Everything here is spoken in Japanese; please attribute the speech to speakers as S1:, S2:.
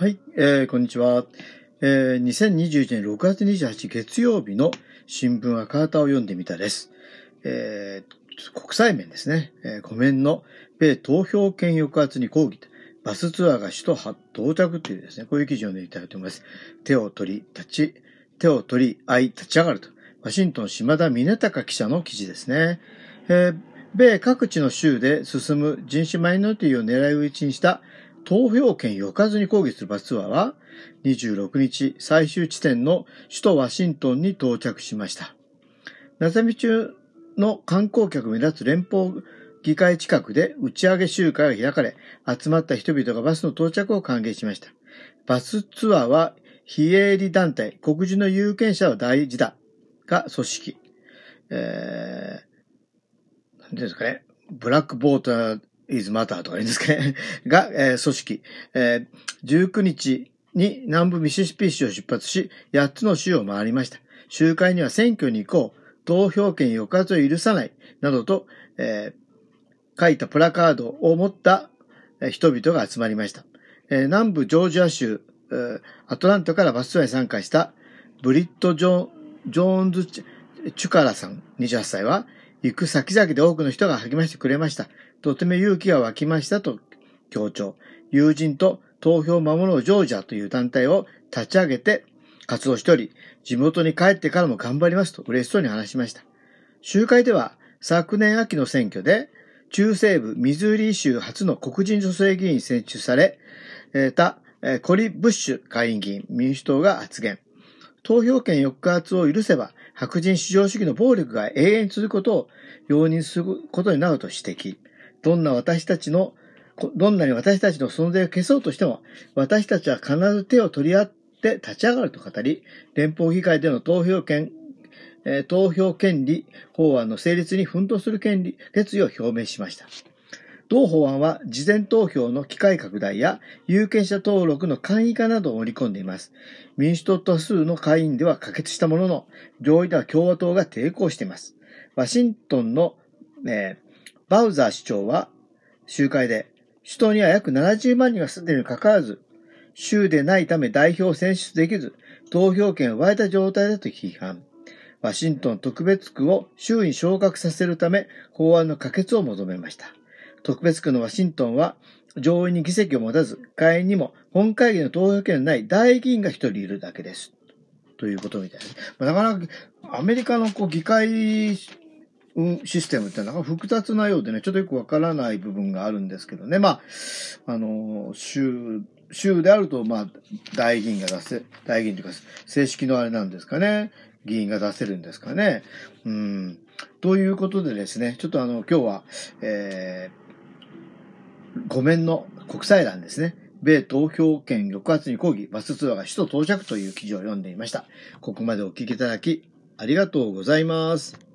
S1: はい、えー、こんにちは。えー、2021年6月28日月曜日の新聞赤旗を読んでみたです。えー、国際面ですね。えー、湖面の米投票権抑圧に抗議バスツアーが首都到着というですね、こういう記事を読んでみただいと思います。手を取り、立ち、手を取り、合い、立ち上がると。ワシントン島田峰隆記者の記事ですね。えー、米各地の州で進む人種マイノリティを狙い撃ちにした投票権を置かずに抗議するバスツアーは、26日最終地点の首都ワシントンに到着しました。夏み中の観光客目立つ連邦議会近くで打ち上げ集会が開かれ、集まった人々がバスの到着を歓迎しました。バスツアーは非営利団体、黒人の有権者は大事だが組織。えー、なんですかね。ブラックボーター is matter とか言うんですかね。が、えー、組織、えー、19日に南部ミシシッピ州を出発し、8つの州を回りました。集会には選挙に行こう、投票権抑圧を許さない、などと、えー、書いたプラカードを持った人々が集まりました。えー、南部ジョージア州、えー、アトランタからバスツアーに参加したブリット・ジョーンズ・チュカラさん28歳は、行く先々で多くの人が励ましてくれました。とても勇気が湧きましたと強調。友人と投票を守ろうジョージアという団体を立ち上げて活動しており、地元に帰ってからも頑張りますと嬉しそうに話しました。集会では昨年秋の選挙で中西部ミズーリー州初の黒人女性議員選出されたコリ・ブッシュ下院議員民主党が発言。投票権抑圧を許せば白人至上主義の暴力が永遠に続くことを容認することになると指摘。どんな私たちの、どんなに私たちの存在を消そうとしても、私たちは必ず手を取り合って立ち上がると語り、連邦議会での投票権、え、投票権利法案の成立に奮闘する権利、決意を表明しました。同法案は事前投票の機会拡大や有権者登録の簡易化などを盛り込んでいます。民主党多数の会員では可決したものの、上位では共和党が抵抗しています。ワシントンの、えー、バウザー市長は集会で、首都には約70万人が住んでいるにかかわらず、州でないため代表を選出できず、投票権を奪えた状態だと批判。ワシントン特別区を州に昇格させるため、法案の可決を求めました。特別区のワシントンは、上院に議席を持たず、会員にも本会議の投票権のない大議員が一人いるだけです。ということみたいです。なかなかアメリカのこう議会システムってなんか複雑なようでね、ちょっとよくわからない部分があるんですけどね。まあ、あの、州、州であると、まあ、大議員が出せ、大議員というか、正式のあれなんですかね。議員が出せるんですかね。うん。ということでですね、ちょっとあの、今日は、えー、ごめんの国際欄ですね。米投票権抑圧に抗議、バスツアーが首都到着という記事を読んでいました。ここまでお聞きいただき、ありがとうございます。